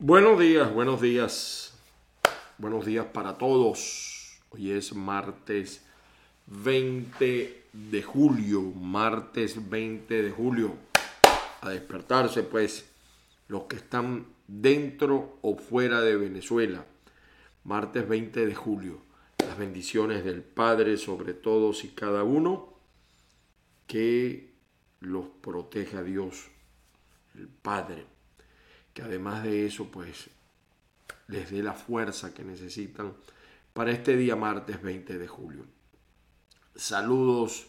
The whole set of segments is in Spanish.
Buenos días, buenos días. Buenos días para todos. Hoy es martes 20 de julio. Martes 20 de julio. A despertarse pues los que están dentro o fuera de Venezuela. Martes 20 de julio. Las bendiciones del Padre sobre todos y cada uno. Que los proteja Dios, el Padre que además de eso, pues les dé la fuerza que necesitan para este día martes 20 de julio. Saludos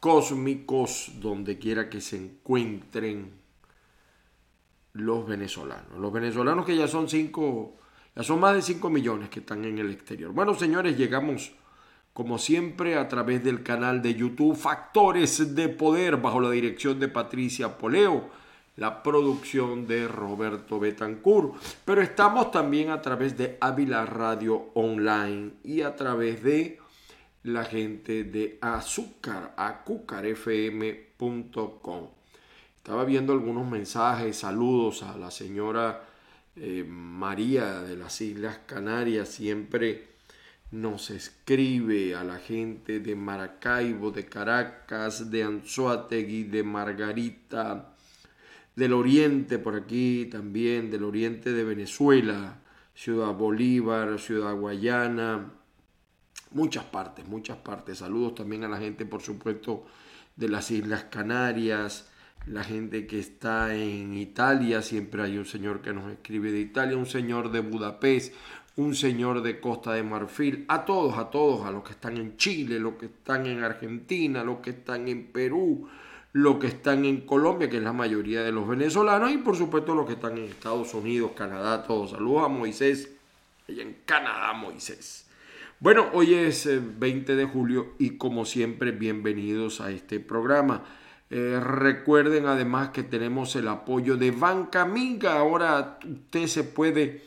cósmicos donde quiera que se encuentren los venezolanos. Los venezolanos que ya son cinco, ya son más de 5 millones que están en el exterior. Bueno, señores, llegamos como siempre a través del canal de YouTube Factores de Poder bajo la dirección de Patricia Poleo la producción de Roberto Betancourt. Pero estamos también a través de Ávila Radio Online y a través de la gente de Azúcar, acucarfm.com. Estaba viendo algunos mensajes, saludos a la señora eh, María de las Islas Canarias, siempre nos escribe a la gente de Maracaibo, de Caracas, de Anzuategui, de Margarita, del oriente por aquí también, del oriente de Venezuela, Ciudad Bolívar, Ciudad Guayana, muchas partes, muchas partes. Saludos también a la gente, por supuesto, de las Islas Canarias, la gente que está en Italia, siempre hay un señor que nos escribe de Italia, un señor de Budapest, un señor de Costa de Marfil, a todos, a todos, a los que están en Chile, los que están en Argentina, los que están en Perú, los que están en Colombia, que es la mayoría de los venezolanos, y por supuesto los que están en Estados Unidos, Canadá, todos. Saludos a Moisés, allá en Canadá, Moisés. Bueno, hoy es 20 eh, de julio y como siempre, bienvenidos a este programa. Eh, recuerden además que tenemos el apoyo de Banca Amiga. Ahora usted se puede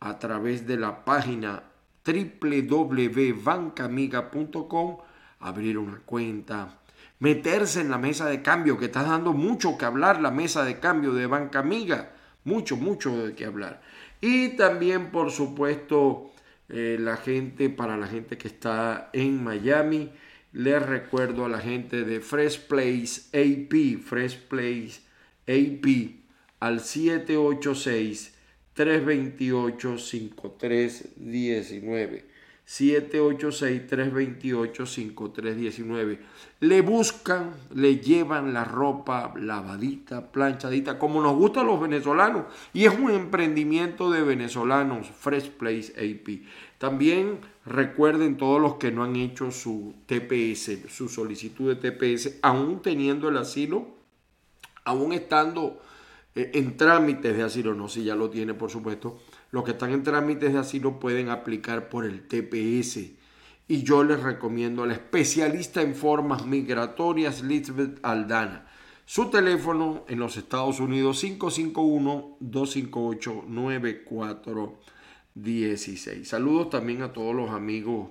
a través de la página www.bancamiga.com abrir una cuenta meterse en la mesa de cambio, que está dando mucho que hablar la mesa de cambio de Banca Amiga, mucho, mucho de qué hablar. Y también, por supuesto, eh, la gente, para la gente que está en Miami, les recuerdo a la gente de Fresh Place AP, Fresh Place AP, al 786 328 5319. 786-328-5319. Le buscan, le llevan la ropa lavadita, planchadita, como nos gusta a los venezolanos. Y es un emprendimiento de venezolanos, Fresh Place AP. También recuerden todos los que no han hecho su TPS, su solicitud de TPS, aún teniendo el asilo, aún estando eh, en trámites de asilo, no, si ya lo tiene por supuesto los que están en trámites de asilo pueden aplicar por el TPS. Y yo les recomiendo al especialista en formas migratorias, Lisbeth Aldana. Su teléfono en los Estados Unidos 551-258-9416. Saludos también a todos los amigos,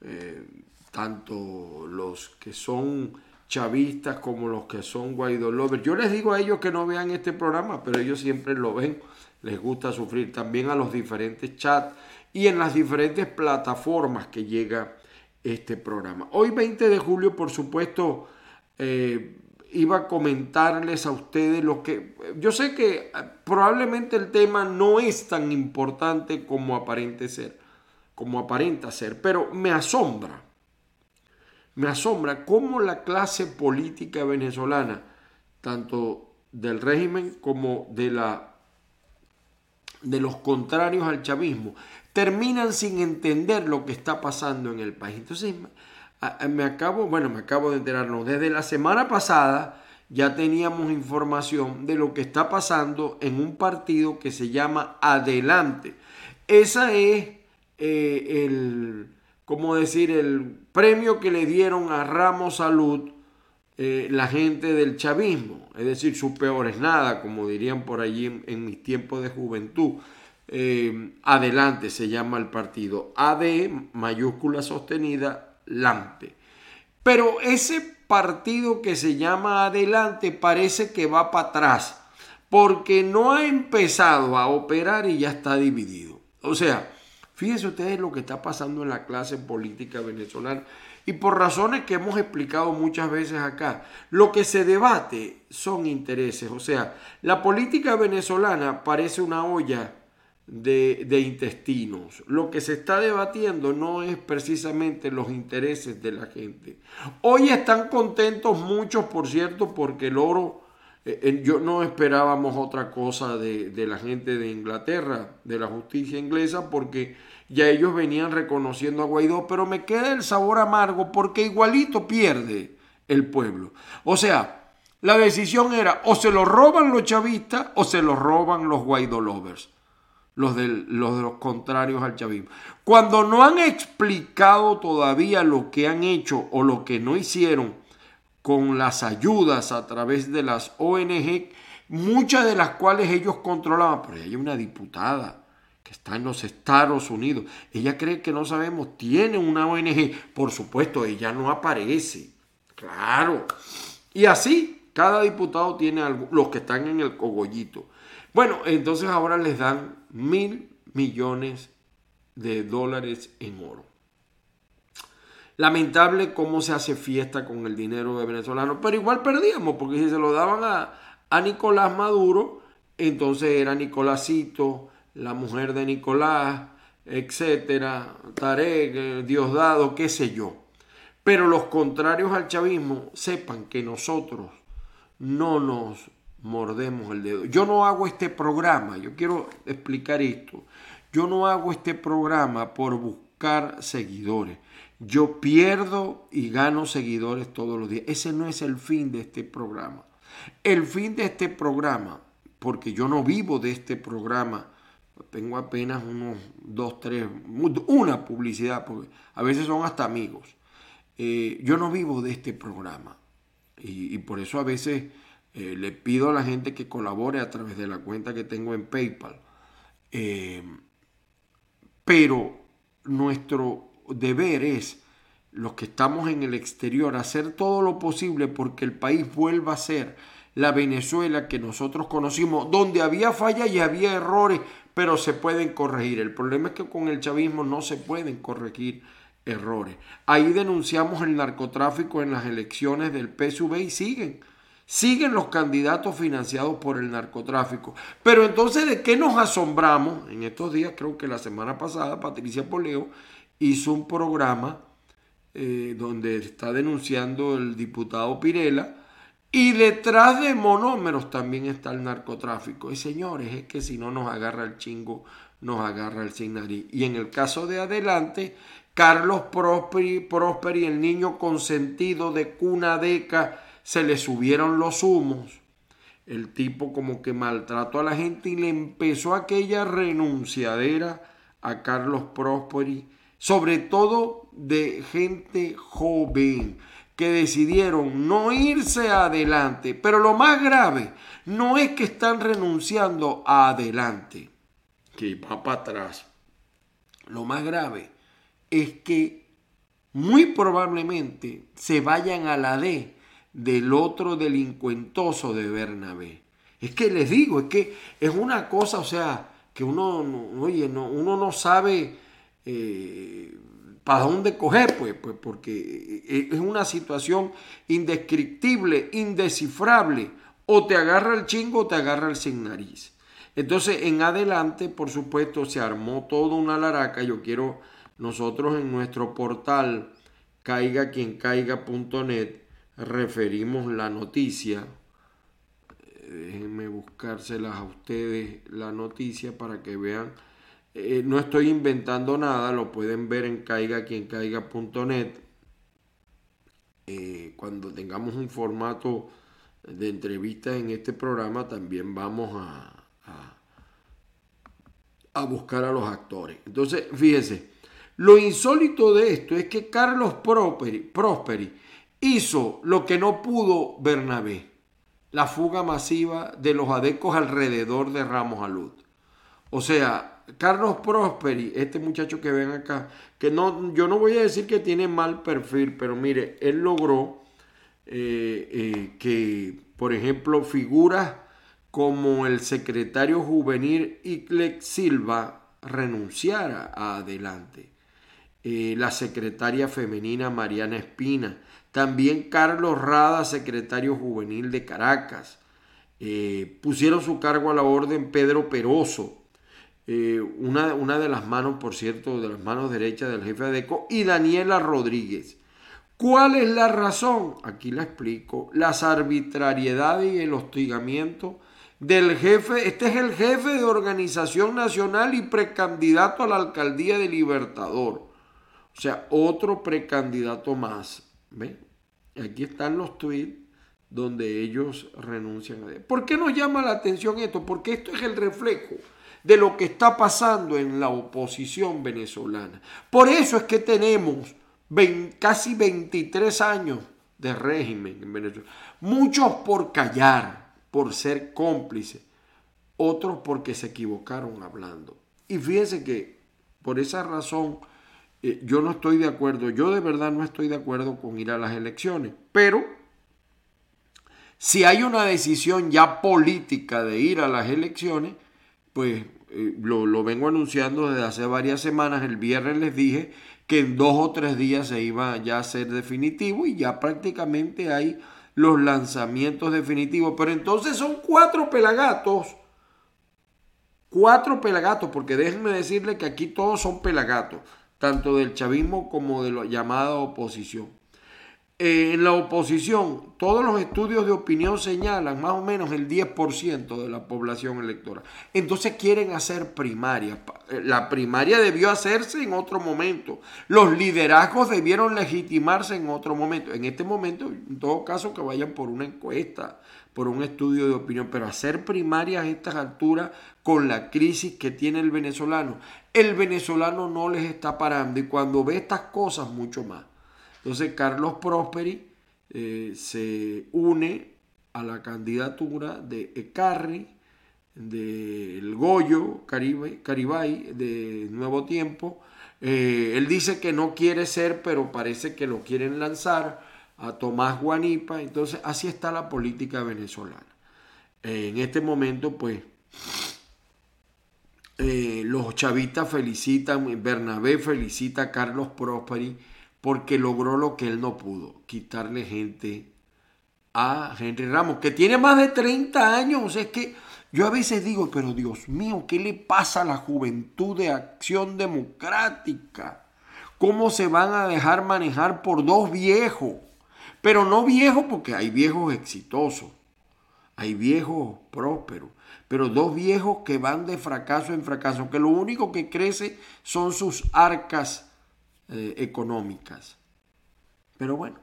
eh, tanto los que son chavistas como los que son Guaidó lovers. Yo les digo a ellos que no vean este programa, pero ellos siempre lo ven les gusta sufrir, también a los diferentes chats y en las diferentes plataformas que llega este programa. Hoy 20 de julio, por supuesto, eh, iba a comentarles a ustedes lo que... Yo sé que eh, probablemente el tema no es tan importante como aparente ser, como aparenta ser, pero me asombra, me asombra cómo la clase política venezolana, tanto del régimen como de la de los contrarios al chavismo terminan sin entender lo que está pasando en el país. Entonces, me acabo, bueno, me acabo de enterarnos, desde la semana pasada ya teníamos información de lo que está pasando en un partido que se llama Adelante. Esa es eh, el, ¿cómo decir?, el premio que le dieron a Ramos Salud eh, la gente del chavismo, es decir, su peor es nada, como dirían por allí en, mis tiempos de juventud. Eh, adelante se llama el partido, AD mayúscula sostenida, LAMPE. Pero ese partido que se llama Adelante parece que va para atrás, porque no ha empezado a operar y ya está dividido. O sea, fíjense ustedes lo que está pasando en la clase política venezolana y por razones que hemos explicado muchas veces acá, lo que se debate son intereses. O sea, la política venezolana parece una olla de, de, intestinos. Lo que se está debatiendo no es precisamente los intereses de la gente. Hoy están contentos muchos, por cierto, porque el oro, eh, yo no esperábamos otra cosa de, de, la gente de Inglaterra, de la justicia inglesa, porque ya ellos venían reconociendo a Guaidó, pero me queda el sabor amargo porque igualito pierde el pueblo. O sea, la decisión era o se lo roban los chavistas o se lo roban los Guaidó lovers los de los contrarios al chavismo. Cuando no han explicado todavía lo que han hecho o lo que no hicieron con las ayudas a través de las ONG, muchas de las cuales ellos controlaban, pero hay una diputada que está en los Estados Unidos, ella cree que no sabemos, tiene una ONG, por supuesto, ella no aparece, claro, y así cada diputado tiene algo, los que están en el cogollito. Bueno, entonces ahora les dan mil millones de dólares en oro. Lamentable cómo se hace fiesta con el dinero de venezolanos, pero igual perdíamos, porque si se lo daban a, a Nicolás Maduro, entonces era Nicolásito, la mujer de Nicolás, etcétera, Tarek, eh, Diosdado, qué sé yo. Pero los contrarios al chavismo sepan que nosotros no nos mordemos el dedo. Yo no hago este programa, yo quiero explicar esto. Yo no hago este programa por buscar seguidores. Yo pierdo y gano seguidores todos los días. Ese no es el fin de este programa. El fin de este programa, porque yo no vivo de este programa, tengo apenas unos dos, tres, una publicidad, porque a veces son hasta amigos. Eh, yo no vivo de este programa. y por eso a veces eh, le pido a la gente que colabore a través de la cuenta que tengo en PayPal. Eh, pero nuestro deber es, los que estamos en el exterior, hacer todo lo posible porque el país vuelva a ser la Venezuela que nosotros conocimos, donde había fallas y había errores, pero se pueden corregir. El problema es que con el chavismo no se pueden corregir errores. Ahí denunciamos el narcotráfico en las elecciones del PSV y siguen. Siguen los candidatos financiados por el narcotráfico. Pero entonces, ¿de qué nos asombramos? En estos días, creo que la semana pasada, Patricia Poleo hizo un programa eh, donde está denunciando el diputado Pirela. Y detrás de monómeros también está el narcotráfico. Y señores, es que si no nos agarra el chingo, nos agarra el sin Y en el caso de adelante, Carlos Prosperi, Prosperi el niño consentido de Cunadeca, se le subieron los humos, el tipo como que maltrató a la gente y le empezó aquella renunciadera a Carlos Prosperi, sobre todo de gente joven que decidieron no irse adelante. Pero lo más grave no es que están renunciando a adelante, que va para atrás. Lo más grave es que muy probablemente se vayan a la D del otro delincuentoso de Bernabé. Es que les digo, es que es una cosa, o sea, que uno, oye, no, uno no sabe eh, para dónde coger, pues, pues, porque es una situación indescriptible, indescifrable. O te agarra el chingo o te agarra el sin nariz. Entonces, en adelante, por supuesto, se armó toda una laraca. Yo quiero, nosotros en nuestro portal caiga quien caiga.net, referimos la noticia. Déjenme buscárselas a ustedes la noticia para que vean. Eh, no estoy inventando nada, lo pueden ver en caiga quien caiga.net. Eh, cuando tengamos un formato de entrevista en este programa, también vamos a, a, buscar a los actores. Entonces, fíjense, lo insólito de esto es que Carlos Prosperi hizo lo que no pudo Bernabé, la fuga masiva de los adecos alrededor de Ramos Alud. O sea, Carlos Prosperi, este muchacho que ven acá, que no, yo no voy a decir que tiene mal perfil, pero mire, él logró eh, eh, que, por ejemplo, figuras como el secretario juvenil Iclex Silva renunciara a adelante. Eh, la secretaria femenina Mariana Espina, también Carlos Rada, secretario juvenil de Caracas. Pusieron su cargo a la orden Pedro Peroso, eh, una, una, de las manos, por cierto, de las manos derechas del jefe de ECO, y Daniela Rodríguez. ¿Cuál es la razón? Aquí la explico. Las arbitrariedades y el hostigamiento del jefe, este es el jefe de organización nacional y precandidato a la alcaldía de Libertador. O sea, otro precandidato más. ¿Ven? Aquí están los tweets donde ellos renuncian a. ¿Por qué nos llama la atención esto? Porque esto es el reflejo de lo que está pasando en la oposición venezolana. Por eso es que tenemos casi 23 años de régimen en Venezuela. Muchos por callar, por ser cómplices, otros porque se equivocaron hablando. Y fíjense que por esa razón eh, yo no estoy de acuerdo, yo de verdad no estoy de acuerdo con ir a las elecciones, pero si hay una decisión ya política de ir a las elecciones, pues eh, lo, lo, vengo anunciando desde hace varias semanas. El viernes les dije que en dos o tres días se iba ya a ser definitivo y ya prácticamente hay los lanzamientos definitivos. Pero entonces son cuatro pelagatos. Cuatro pelagatos, porque déjenme decirles que aquí todos son pelagatos, tanto del chavismo como de la llamada oposición. Eh, en la oposición, todos los estudios de opinión señalan más o menos el 10% de la población electoral. Entonces quieren hacer primarias. La primaria debió hacerse en otro momento. Los liderazgos debieron legitimarse en otro momento. En este momento, en todo caso, que vayan por una encuesta, por un estudio de opinión. Pero hacer primarias a estas alturas con la crisis que tiene el venezolano, el venezolano no les está parando. Y cuando ve estas cosas, mucho más. Entonces Carlos Prosperi eh, se une a la candidatura de Ecarri, del Goyo Caribay, de Nuevo Tiempo. Eh, él dice que no quiere ser, pero parece que lo quieren lanzar a Tomás Guanipa. Entonces, así está la política venezolana. Eh, en este momento, pues, los chavistas felicitan, Bernabé felicita a Carlos Prosperi porque logró lo que él no pudo, quitarle gente a Henry Ramos, que tiene más de 30 años. Es que yo a veces digo, pero Dios mío, ¿qué le pasa a la juventud de acción democrática? ¿Cómo se van a dejar manejar por dos viejos? Pero no viejos porque hay viejos exitosos, hay viejos prósperos, pero dos viejos que van de fracaso en fracaso, que lo único que crece son sus arcas eh, económicas. Pero bueno,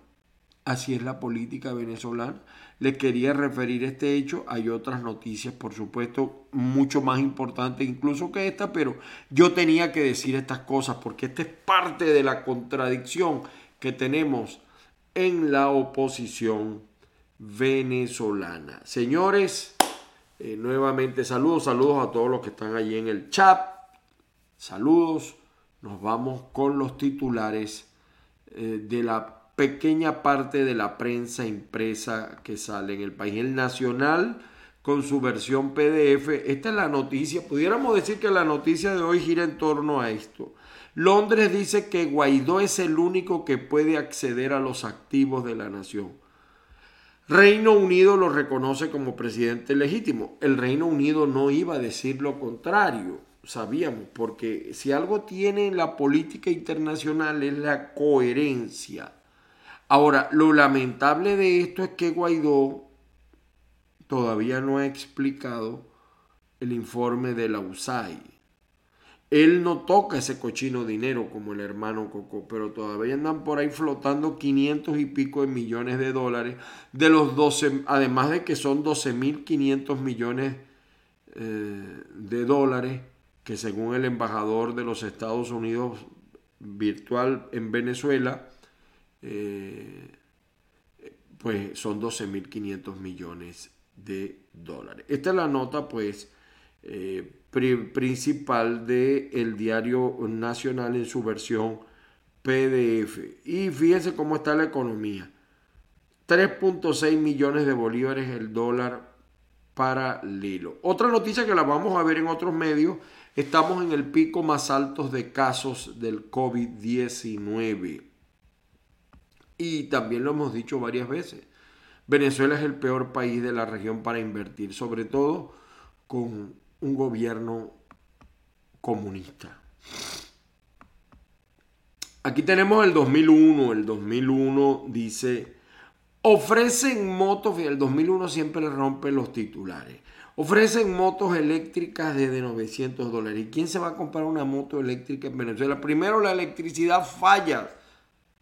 así es la política venezolana. Les quería referir este hecho. Hay otras noticias, por supuesto, mucho más importantes incluso que esta, pero yo tenía que decir estas cosas porque esta es parte de la contradicción que tenemos en la oposición venezolana. Señores, eh, nuevamente saludos, saludos a todos los que están allí en el chat. Saludos nos vamos con los titulares eh, de la pequeña parte de la prensa impresa que sale en el país. El Nacional con su versión PDF. Esta es la noticia. Pudiéramos decir que la noticia de hoy gira en torno a esto. Londres dice que Guaidó es el único que puede acceder a los activos de la nación. Reino Unido lo reconoce como presidente legítimo. El Reino Unido no iba a decir lo contrario sabíamos, porque si algo tiene la política internacional es la coherencia. Ahora, lo lamentable de esto es que Guaidó todavía no ha explicado el informe de la USAID. Él no toca ese cochino dinero como el hermano Coco, pero todavía andan por ahí flotando 500 y pico de millones de dólares, de los 12, además de que son 12.500 millones eh, de dólares que según el embajador de los Estados Unidos virtual en Venezuela, eh, pues son 12.500 millones de dólares. Esta es la nota, pues, eh, principal del el diario nacional en su versión PDF. Y fíjense cómo está la economía. 3.6 millones de bolívares el dólar paralelo. Otra noticia que la vamos a ver en otros medios, estamos en el pico más alto de casos del COVID-19. Y también lo hemos dicho varias veces. Venezuela es el peor país de la región para invertir, sobre todo con un gobierno comunista. Aquí tenemos el 2001. El 2001 dice, ofrecen motos, el 2001 siempre le rompe los titulares. Ofrecen motos eléctricas desde 900 dólares. ¿Y quién se va a comprar una moto eléctrica en Venezuela? Primero, la electricidad falla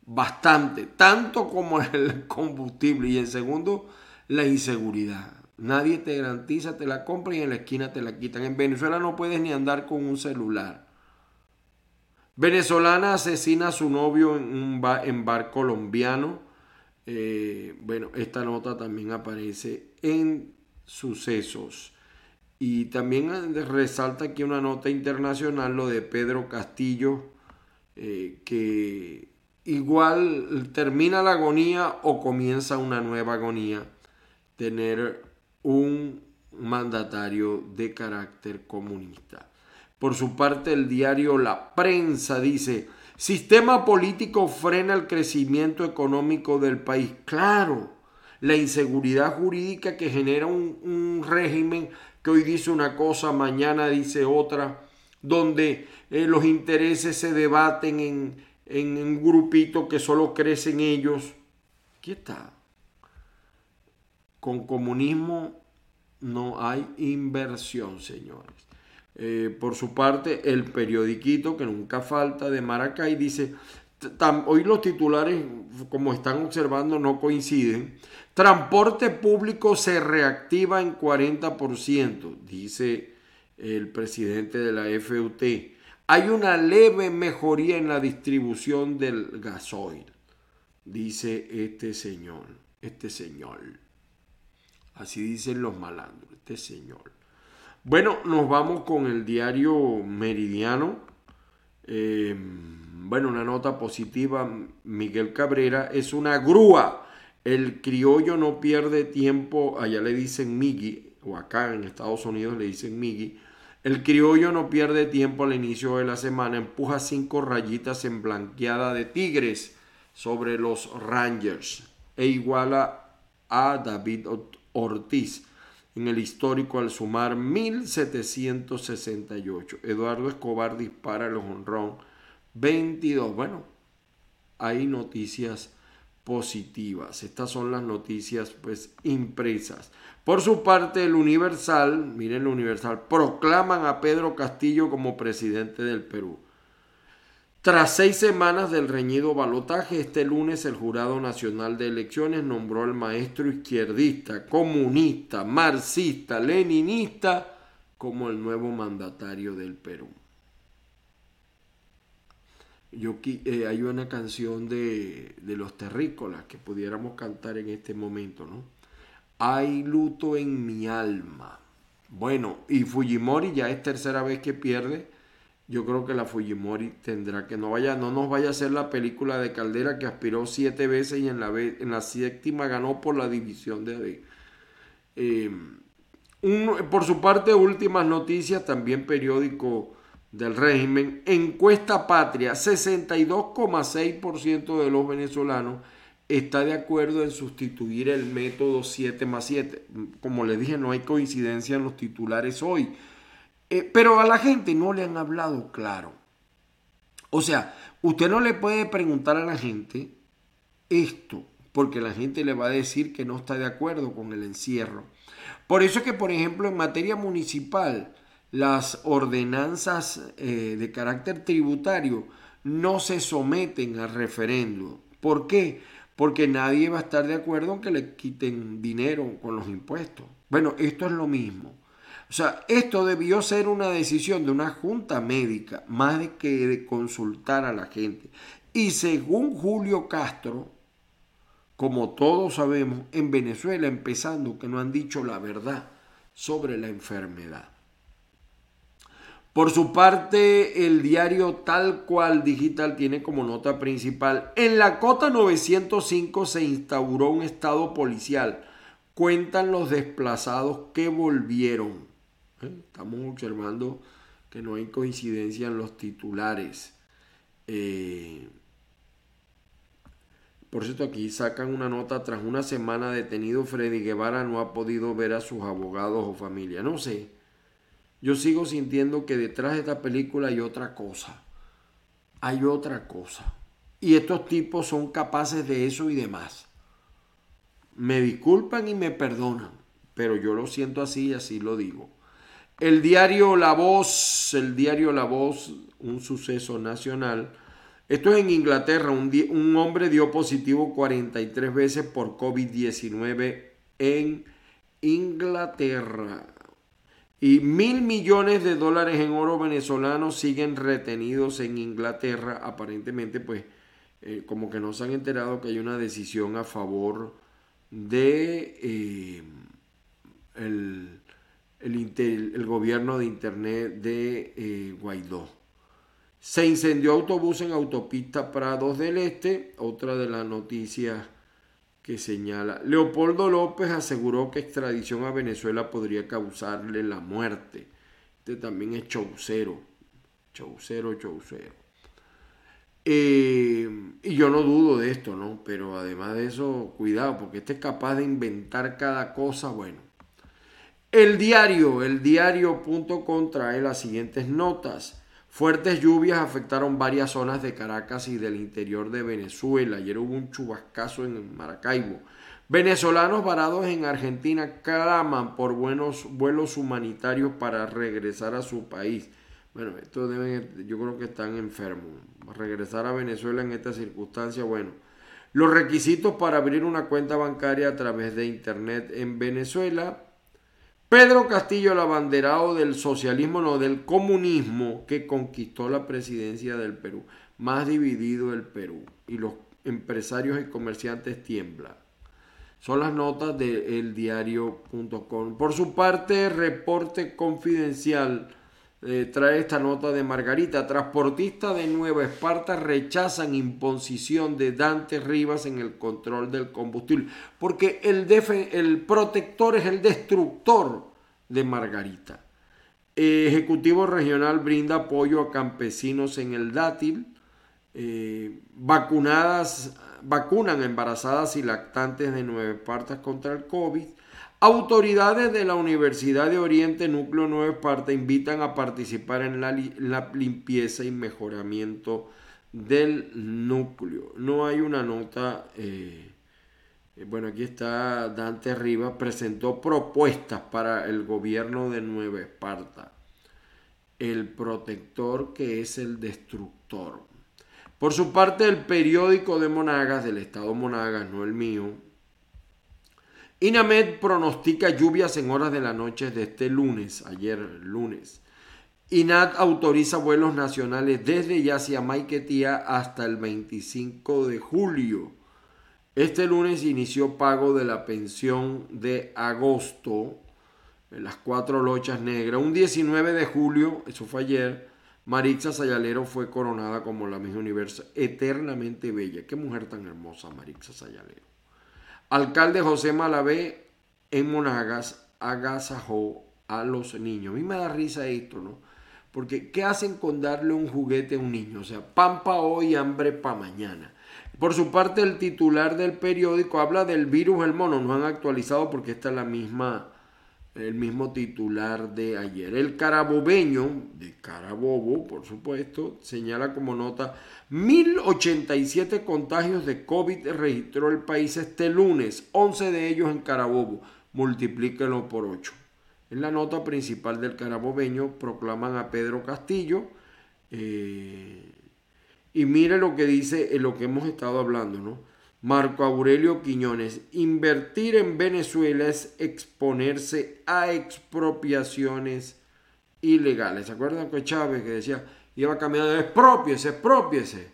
bastante, tanto como el combustible. Y en segundo, la inseguridad. Nadie te garantiza, te la compra y en la esquina te la quitan. En Venezuela no puedes ni andar con un celular. Venezolana asesina a su novio en un bar, colombiano. Eh, bueno, esta nota también aparece en sucesos. Y también resalta aquí una nota internacional, lo de Pedro Castillo, eh, que igual termina la agonía o comienza una nueva agonía. Tener un mandatario de carácter comunista. Por su parte, el diario La Prensa dice, sistema político frena el crecimiento económico del país. Claro, la inseguridad jurídica que genera un, régimen que hoy dice una cosa, mañana dice otra, donde eh, los intereses se debaten en, en un grupito que solo crecen ellos. ¿Qué está? Con comunismo no hay inversión, señores. Eh, por su parte, el periodiquito, que nunca falta, de Maracay, dice, hoy los titulares, como están observando, no coinciden. Transporte público se reactiva en 40%, dice el presidente de la FUT. Hay una leve mejoría en la distribución del gasoil, dice este señor, este señor. Así dicen los malandros, este señor. Bueno, nos vamos con el diario Meridiano. Eh, bueno, una nota positiva. Miguel Cabrera es una grúa. El criollo no pierde tiempo. Allá le dicen Migui, o acá en Estados Unidos le dicen Migui. El criollo no pierde tiempo al inicio de la semana. Empuja cinco rayitas en blanqueada de Tigres sobre los Rangers. E iguala a David Ortiz en el histórico al sumar 1768. Eduardo Escobar dispara el honrón 22. Bueno, hay noticias positivas. Estas son las noticias pues impresas. Por su parte, el Universal, miren el Universal, proclaman a Pedro Castillo como presidente del Perú. Tras seis semanas del reñido balotaje, este lunes el Jurado Nacional de Elecciones nombró al maestro izquierdista, comunista, marxista, leninista como el nuevo mandatario del Perú. Yo, eh, hay una canción de, de, los terrícolas que pudiéramos cantar en este momento, ¿no? Hay luto en mi alma. Bueno, y Fujimori ya es tercera vez que pierde yo creo que la Fujimori tendrá que no vaya, no nos vaya a hacer la película de Caldera que aspiró siete veces y en la, en la séptima ganó por la división de eh, por su parte, últimas noticias, también periódico del régimen, encuesta patria, 62,6% de los venezolanos está de acuerdo en sustituir el método 7 más 7. Como les dije, no hay coincidencia en los titulares hoy. Eh, pero a la gente no le han hablado claro. O sea, usted no le puede preguntar a la gente esto, porque la gente le va a decir que no está de acuerdo con el encierro. Por eso es que, por ejemplo, en materia municipal, las ordenanzas eh, de carácter tributario no se someten al referendo. ¿Por qué? Porque nadie va a estar de acuerdo en que le quiten dinero con los impuestos. Bueno, esto es lo mismo. O sea, esto debió ser una decisión de una junta médica, más de que de consultar a la gente. Y según Julio Castro, como todos sabemos, en Venezuela empezando que no han dicho la verdad sobre la enfermedad. Por su parte, el diario Tal Cual Digital tiene como nota principal, en la cota 905 se instauró un estado policial cuentan los desplazados que volvieron. Estamos observando que no hay coincidencia en los titulares. Eh, por cierto, aquí sacan una nota, tras una semana detenido, Freddy Guevara no ha podido ver a sus abogados o familia. No sé, yo sigo sintiendo que detrás de esta película hay otra cosa. Hay otra cosa. Y estos tipos son capaces de eso y demás. Me disculpan y me perdonan, pero yo lo siento así y así lo digo. El diario La Voz, el diario La Voz, un suceso nacional. Esto es en Inglaterra. Un, hombre dio positivo 43 veces por COVID-19 en Inglaterra. Y mil millones de dólares en oro venezolano siguen retenidos en Inglaterra. Aparentemente, pues, eh, como que no se han enterado que hay una decisión a favor de eh, el el, gobierno de Internet de eh, Guaidó. Se incendió autobús en autopista Prados del Este, otra de las noticias que señala. Leopoldo López aseguró que extradición a Venezuela podría causarle la muerte. Este también es chaucero, chaucero, chaucero. Eh, y yo no dudo de esto, ¿no? Pero además de eso, cuidado, porque este es capaz de inventar cada cosa, bueno. El diario, el diario.com trae las siguientes notas. Fuertes lluvias afectaron varias zonas de Caracas y del interior de Venezuela. Ayer hubo un chubascazo en Maracaibo. Venezolanos varados en Argentina claman por buenos vuelos humanitarios para regresar a su país. Bueno, esto deben, yo creo que están enfermos. Regresar a Venezuela en esta circunstancia, bueno. Los requisitos para abrir una cuenta bancaria a través de Internet en Venezuela Pedro Castillo, el abanderado del socialismo, no, del comunismo que conquistó la presidencia del Perú. Más dividido el Perú. Y los empresarios y comerciantes tiemblan. Son las notas de eldiario.com. Por su parte, reporte confidencial eh, trae esta nota de Margarita. Transportistas de Nueva Esparta rechazan imposición de Dante Rivas en el control del combustible. Porque el, el protector es el destructor de Margarita. Ejecutivo Regional brinda apoyo a campesinos en el dátil. Eh, vacunadas, vacunan embarazadas y lactantes de Nueva Esparta contra el COVID. Autoridades de la Universidad de Oriente Núcleo Nueva Esparta invitan a participar en la, limpieza y mejoramiento del núcleo. No hay una nota, eh, bueno, aquí está Dante Rivas, presentó propuestas para el gobierno de Nueva Esparta. El protector que es el destructor. Por su parte, el periódico de Monagas, del estado Monagas, no el mío, INAMED pronostica lluvias en horas de la noche de este lunes, ayer lunes. INAT autoriza vuelos nacionales desde y hacia Maiquetía hasta el 25 de julio. Este lunes inició pago de la pensión de agosto, en las cuatro lochas negras. Un 19 de julio, eso fue ayer, Marixa Sayalero fue coronada como la misma universo eternamente bella. Qué mujer tan hermosa, Marixa Sayalero. Alcalde José Malavé en Monagas agasajó a los niños. A mí me da risa esto, ¿no? Porque ¿qué hacen con darle un juguete a un niño? O sea, pan para hoy, hambre para mañana. Por su parte, el titular del periódico habla del virus el mono. No han actualizado porque está la misma, el mismo titular de ayer. El carabobeño, de Carabobo, por supuesto, señala como nota 1087 contagios de COVID registró el país este lunes, 11 de ellos en Carabobo. Multiplíquenlo por 8. En la nota principal del carabobeño proclaman a Pedro Castillo. Eh, y mire lo que dice en lo que hemos estado hablando, ¿no? Marco Aurelio Quiñones, invertir en Venezuela es exponerse a expropiaciones ilegales. ¿Se acuerdan que Chávez que decía, iba caminando, expropiese, expropiese.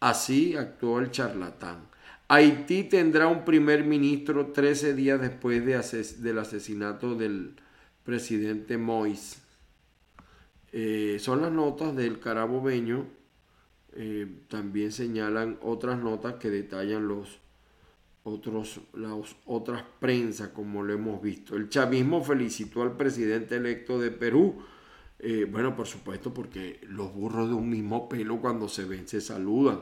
Así actuó el charlatán. Haití tendrá un primer ministro 13 días después de del asesinato del presidente Mois. Eh, son las notas del carabobeño. Eh, también señalan otras notas que detallan los, otros, las otras prensas, como lo hemos visto. El chavismo felicitó al presidente electo de Perú. Eh, bueno, por supuesto, porque los burros de un mismo pelo cuando se ven se saludan.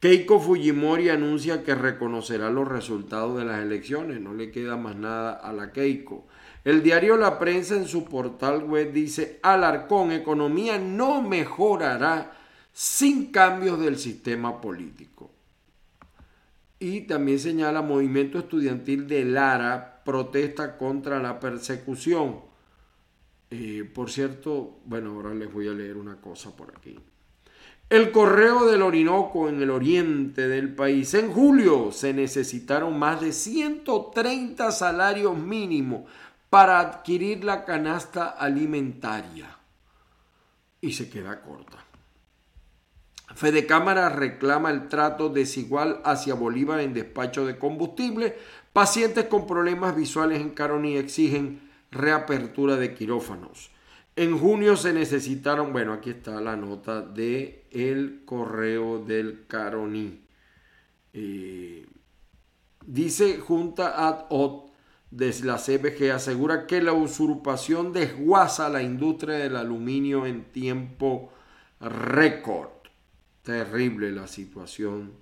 Keiko Fujimori anuncia que reconocerá los resultados de las elecciones. No le queda más nada a la Keiko. El diario La Prensa en su portal web dice, Alarcón, economía no mejorará sin cambios del sistema político. Y también señala movimiento estudiantil de Lara protesta contra la persecución. Eh, por cierto, bueno, ahora les voy a leer una cosa por aquí. El correo del Orinoco en el oriente del país. En julio se necesitaron más de 130 salarios mínimos para adquirir la canasta alimentaria. Y se queda corta. Fede Cámara reclama el trato desigual hacia Bolívar en despacho de combustible. Pacientes con problemas visuales en Caroní exigen reapertura de quirófanos. En junio se necesitaron, bueno, aquí está la nota de el correo del Caroní. Eh, dice Junta ad hoc de la CBG asegura que la usurpación desguaza la industria del aluminio en tiempo récord terrible la situación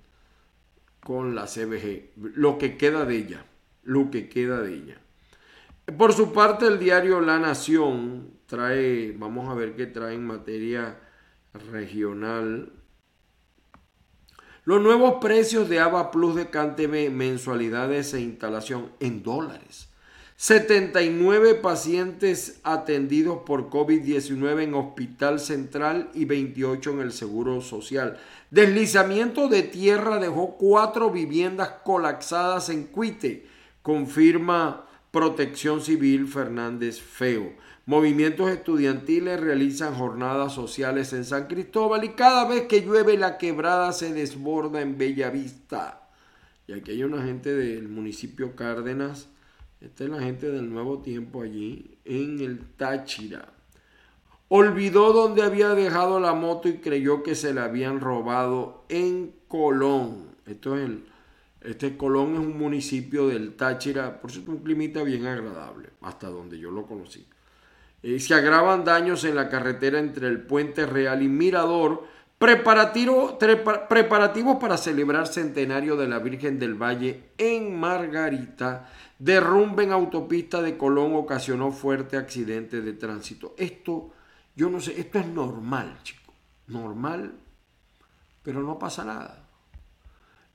con la CBG, lo que queda de ella, lo que queda de ella. Por su parte, el diario La Nación trae, vamos a ver qué trae en materia regional. Los nuevos precios de ABA Plus de CanTV, mensualidades e instalación en dólares. 79 pacientes atendidos por COVID-19 en Hospital Central y 28 en el Seguro Social. Deslizamiento de tierra dejó cuatro viviendas colapsadas en Cuite, confirma Protección Civil Fernández Feo. Movimientos estudiantiles realizan jornadas sociales en San Cristóbal y cada vez que llueve la quebrada se desborda en Bellavista. Y aquí hay una gente del municipio Cárdenas esta es la gente del nuevo tiempo allí en el Táchira. Olvidó dónde había dejado la moto y creyó que se la habían robado en Colón. Esto es este Colón es un municipio del Táchira, por cierto, un climita bien agradable, hasta donde yo lo conocí. Eh, se agravan daños en la carretera entre el Puente Real y Mirador, preparativo, preparativos para celebrar centenario de la Virgen del Valle en Margarita derrumbe en autopista de Colón ocasionó fuerte accidente de tránsito. Esto, yo no sé, esto es normal, chicos. Normal, pero no pasa nada.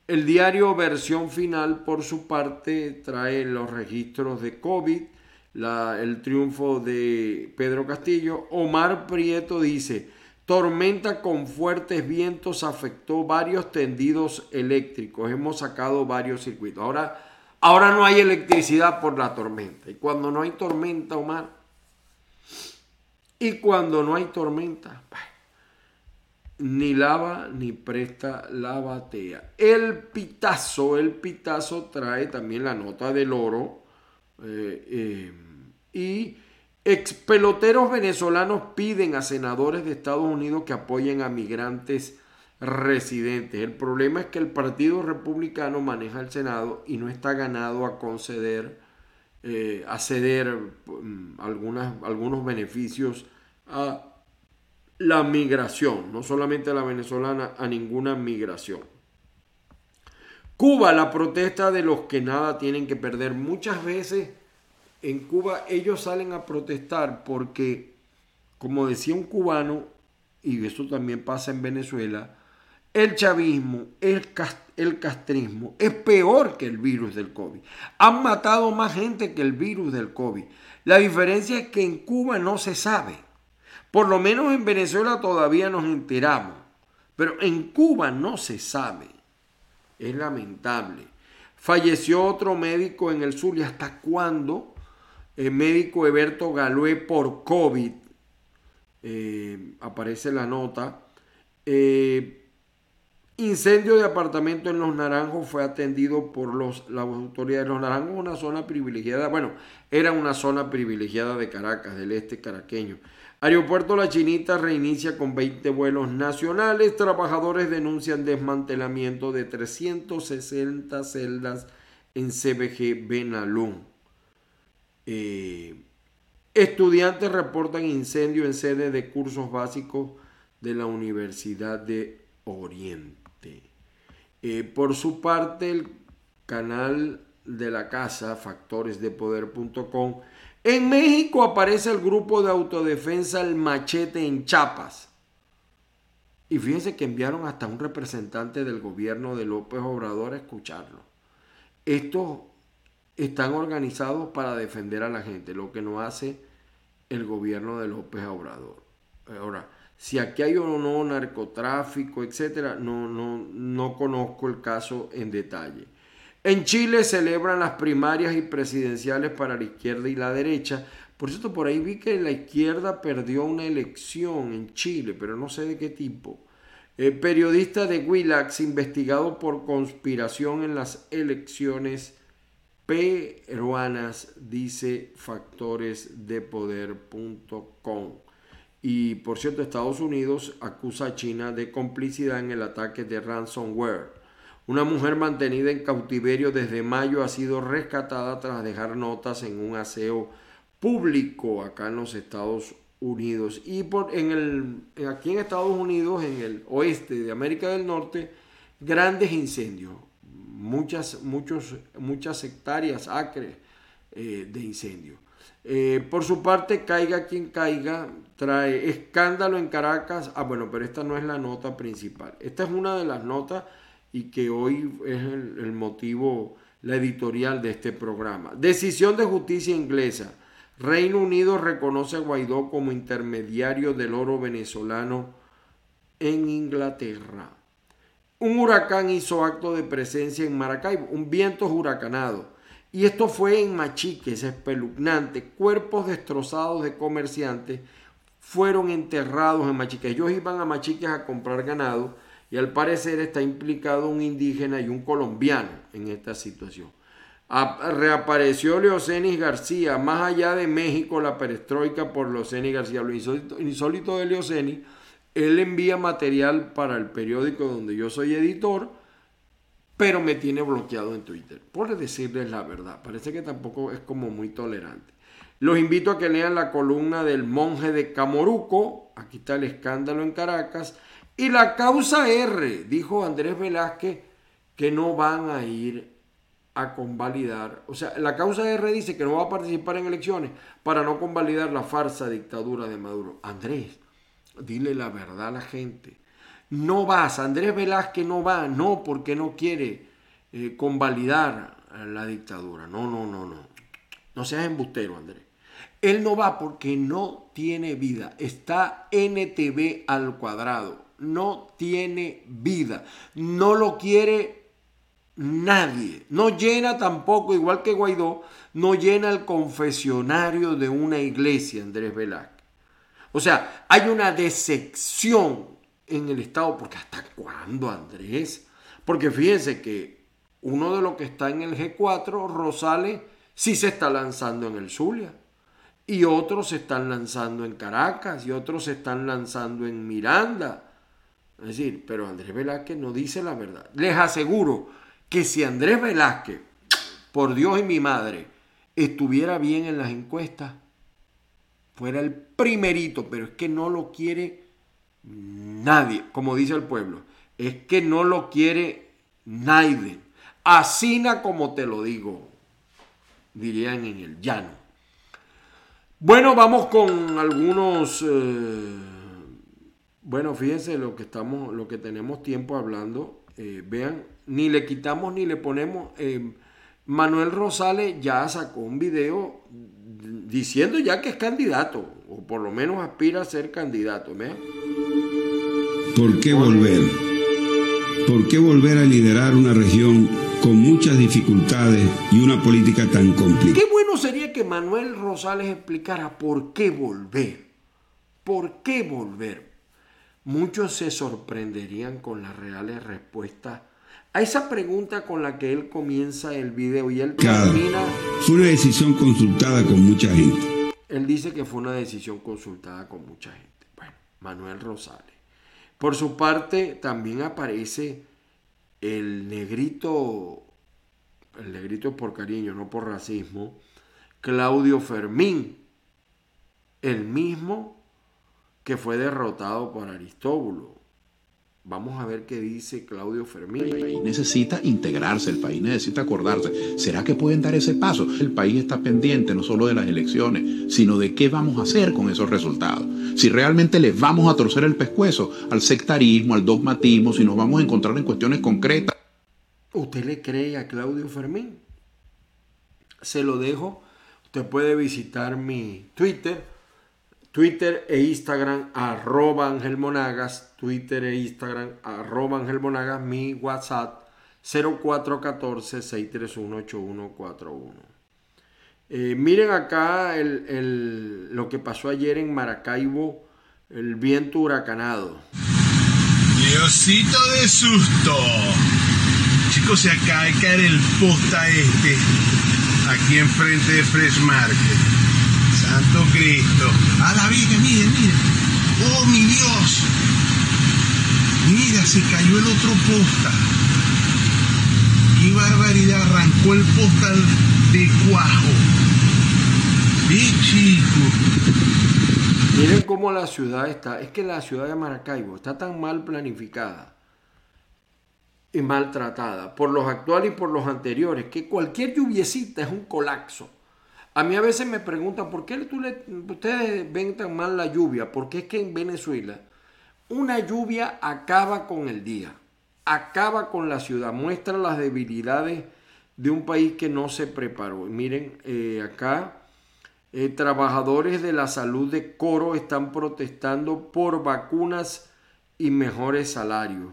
El diario Versión Final, por su parte, trae los registros de COVID, el triunfo de Pedro Castillo. Omar Prieto dice, tormenta con fuertes vientos afectó varios tendidos eléctricos. Hemos sacado varios circuitos. Ahora Ahora no hay electricidad por la tormenta. Y cuando no hay tormenta, Omar, y cuando no hay tormenta, ni lava ni presta la batea. El pitazo, el pitazo trae también la nota del oro. Eh, eh, y ex peloteros venezolanos piden a senadores de Estados Unidos que apoyen a migrantes residentes. El problema es que el Partido Republicano maneja el Senado y no está ganado a conceder, eh, a ceder mm, algunas, algunos beneficios a la migración, no solamente a la venezolana, a ninguna migración. Cuba, la protesta de los que nada tienen que perder. Muchas veces en Cuba ellos salen a protestar porque, como decía un cubano, y eso también pasa en Venezuela, el chavismo, el, el castrismo es peor que el virus del COVID. Han matado más gente que el virus del COVID. La diferencia es que en Cuba no se sabe. Por lo menos en Venezuela todavía nos enteramos. Pero en Cuba no se sabe. Es lamentable. Falleció otro médico en el sur y hasta cuándo el médico Eberto Galué por COVID. Eh, aparece la nota. Eh, Incendio de apartamento en Los Naranjos fue atendido por los, las autoridades. Los Naranjos una zona privilegiada, bueno, era una zona privilegiada de Caracas, del este caraqueño. Aeropuerto La Chinita reinicia con 20 vuelos nacionales. Trabajadores denuncian desmantelamiento de 360 celdas en CBG Benalún. Eh, estudiantes reportan incendio en sede de cursos básicos de la Universidad de Oriente. Eh, por su parte, el canal de la casa, factoresdepoder.com, en México aparece el grupo de autodefensa El Machete en Chiapas. Y fíjense que enviaron hasta un representante del gobierno de López Obrador a escucharlo. Estos están organizados para defender a la gente, lo que no hace el gobierno de López Obrador. Ahora, si aquí hay o no narcotráfico, etcétera, no, no, no conozco el caso en detalle. En Chile celebran las primarias y presidenciales para la izquierda y la derecha. Por cierto, por ahí vi que la izquierda perdió una elección en Chile, pero no sé de qué tipo. El periodista de Willax investigado por conspiración en las elecciones peruanas, dice factoresdepoder.com. Y por cierto, Estados Unidos acusa a China de complicidad en el ataque de ransomware. Una mujer mantenida en cautiverio desde mayo ha sido rescatada tras dejar notas en un aseo público acá en los Estados Unidos. Y por, en el, aquí en Estados Unidos, en el oeste de América del Norte, grandes incendios, muchas, muchos, muchas hectáreas acres eh, de incendios. Eh, por su parte, caiga quien caiga, trae escándalo en Caracas. Ah, bueno, pero esta no es la nota principal. Esta es una de las notas y que hoy es el, motivo, la editorial de este programa. Decisión de justicia inglesa. Reino Unido reconoce a Guaidó como intermediario del oro venezolano en Inglaterra. Un huracán hizo acto de presencia en Maracaibo, un viento huracanado. Y esto fue en Machiques, espeluznante. Cuerpos destrozados de comerciantes fueron enterrados en Machiques. Ellos iban a Machiques a comprar ganado y al parecer está implicado un indígena y un colombiano en esta situación. reapareció Leocenis García, más allá de México, la perestroika por Leocenis García. Lo insólito, de Leocenis, él envía material para el periódico donde yo soy editor, pero me tiene bloqueado en Twitter. Por decirles la verdad, parece que tampoco es como muy tolerante. Los invito a que lean la columna del monje de Camoruco, aquí está el escándalo en Caracas, y la causa R, dijo Andrés Velázquez, que no van a ir a convalidar. O sea, la causa R dice que no va a participar en elecciones para no convalidar la farsa dictadura de Maduro. Andrés, dile la verdad a la gente. No vas, Andrés Velázquez no va, no porque no quiere eh, convalidar la dictadura. No, no, no, no. No seas embustero, Andrés. Él no va porque no tiene vida. Está NTV al cuadrado no tiene vida. No lo quiere nadie. No llena tampoco, igual que Guaidó, no llena el confesionario de una iglesia, Andrés Velázquez. O sea, hay una decepción en el Estado, porque ¿hasta cuándo, Andrés? Porque fíjense que uno de los que está en el G4, Rosales, sí se está lanzando en el Zulia. Y otros se están lanzando en Caracas, y otros se están lanzando en Miranda. Es decir, pero Andrés Velázquez no dice la verdad. Les aseguro que si Andrés Velázquez, por Dios y mi madre, estuviera bien en las encuestas, fuera el primerito, pero es que no lo quiere nadie, como dice el pueblo. Es que no lo quiere nadie. Asina como te lo digo, dirían en el llano. Bueno, vamos con algunos... Eh, bueno, fíjense lo que estamos, lo que tenemos tiempo hablando. Eh, vean, ni le quitamos ni le ponemos. Eh, Manuel Rosales ya sacó un video diciendo ya que es candidato, o por lo menos aspira a ser candidato. ¿vean? ¿Por qué volver? ¿Por qué volver a liderar una región con muchas dificultades y una política tan complicada? Qué bueno sería que Manuel Rosales explicara por qué volver. ¿Por qué volver? muchos se sorprenderían con las reales respuestas a esa pregunta con la que él comienza el video y él termina... Fue una decisión consultada con mucha gente. Él dice que fue una decisión consultada con mucha gente. Bueno, Manuel Rosales. Por su parte, también aparece el negrito el negrito es por cariño, no por racismo, Claudio Fermín, el mismo que fue derrotado por Aristóbulo. Vamos a ver qué dice Claudio Fermín. El país necesita integrarse, el país necesita acordarse. ¿Será que pueden dar ese paso? El país está pendiente no solo de las elecciones, sino de qué vamos a hacer con esos resultados. Si realmente les vamos a torcer el pescuezo al sectarismo, al dogmatismo, si nos vamos a encontrar en cuestiones concretas. ¿Usted le cree a Claudio Fermín? Se lo dejo. Usted puede visitar mi Twitter, Twitter e Instagram, arroba Ángel Monagas, Twitter e Instagram, arroba Ángel Monagas, mi WhatsApp 0414-631-8141. Eh, miren acá lo que pasó ayer en Maracaibo, el viento huracanado. Diosito de susto. Chicos, se acaba de caer el posta este, aquí enfrente de Fresh Market. Santo Cristo. A la Virgen, miren, miren. Oh, mi Dios. Mira, se cayó el otro posta. Qué barbaridad, arrancó el postal de cuajo. Qué chico. Miren cómo la ciudad está. Es que la ciudad de Maracaibo está tan mal planificada y maltratada por los actuales y por los anteriores que cualquier lluviecita es un colapso. A mí a veces me preguntan, ¿por qué ustedes ven tan mal la lluvia? Porque es que en Venezuela una lluvia acaba con el día, acaba con la ciudad, muestra las debilidades de un país que no se preparó. Miren, eh, acá eh, trabajadores de la salud de Coro están protestando por vacunas y mejores salarios.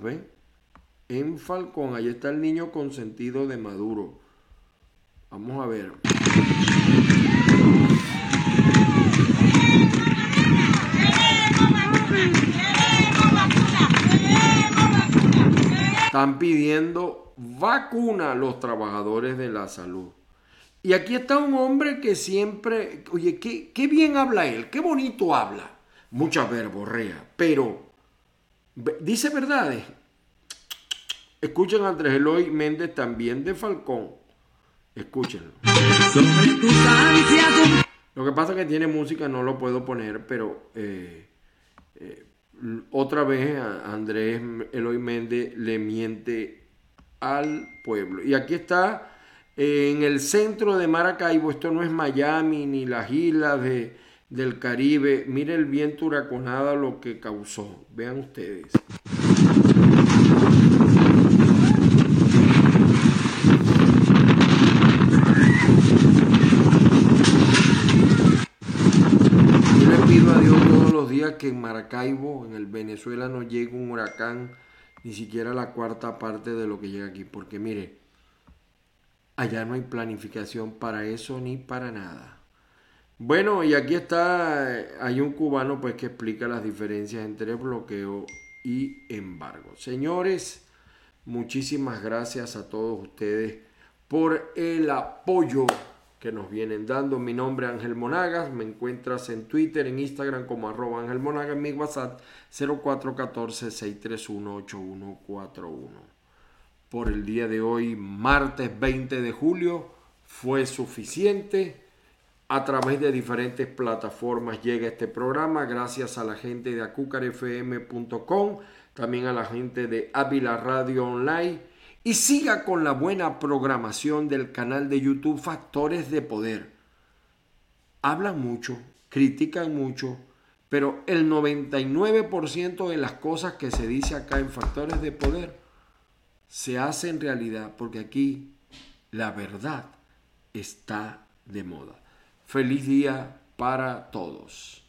En Falcón, ahí está el niño consentido de Maduro. Vamos a ver. Están pidiendo vacuna a los trabajadores de la salud. Y aquí está un hombre que siempre, oye, qué, bien habla él, qué bonito habla. Mucha verborrea, pero dice verdades. Escuchen a Andrés Eloy Méndez también de Falcón. Escúchenlo. Lo que pasa es que tiene música, no lo puedo poner, pero eh, eh, otra vez Andrés Eloy Méndez le miente al pueblo. Y aquí está en el centro de Maracaibo, esto no es Miami ni las islas de, del Caribe. Mire el viento huraconado lo que causó. Vean ustedes. Que en Maracaibo, en el Venezuela, no llegue un huracán ni siquiera la cuarta parte de lo que llega aquí. Porque mire, allá no hay planificación para eso ni para nada. Bueno, y aquí está, hay un cubano pues que explica las diferencias entre bloqueo y embargo. Señores, muchísimas gracias a todos ustedes por el apoyo que nos vienen dando. Mi nombre es Ángel Monagas, me encuentras en Twitter, en Instagram como arroba Ángel Monagas, mi WhatsApp 0414-631-8141. Por el día de hoy, martes 20 de julio, fue suficiente. A través de diferentes plataformas llega este programa, gracias a la gente de acucarfm.com, también a la gente de Ávila Radio Online y siga con la buena programación del canal de YouTube Factores de Poder. Hablan mucho, critican mucho, pero el 99% de las cosas que se dice acá en Factores de Poder se hacen realidad porque aquí la verdad está de moda. Feliz día para todos.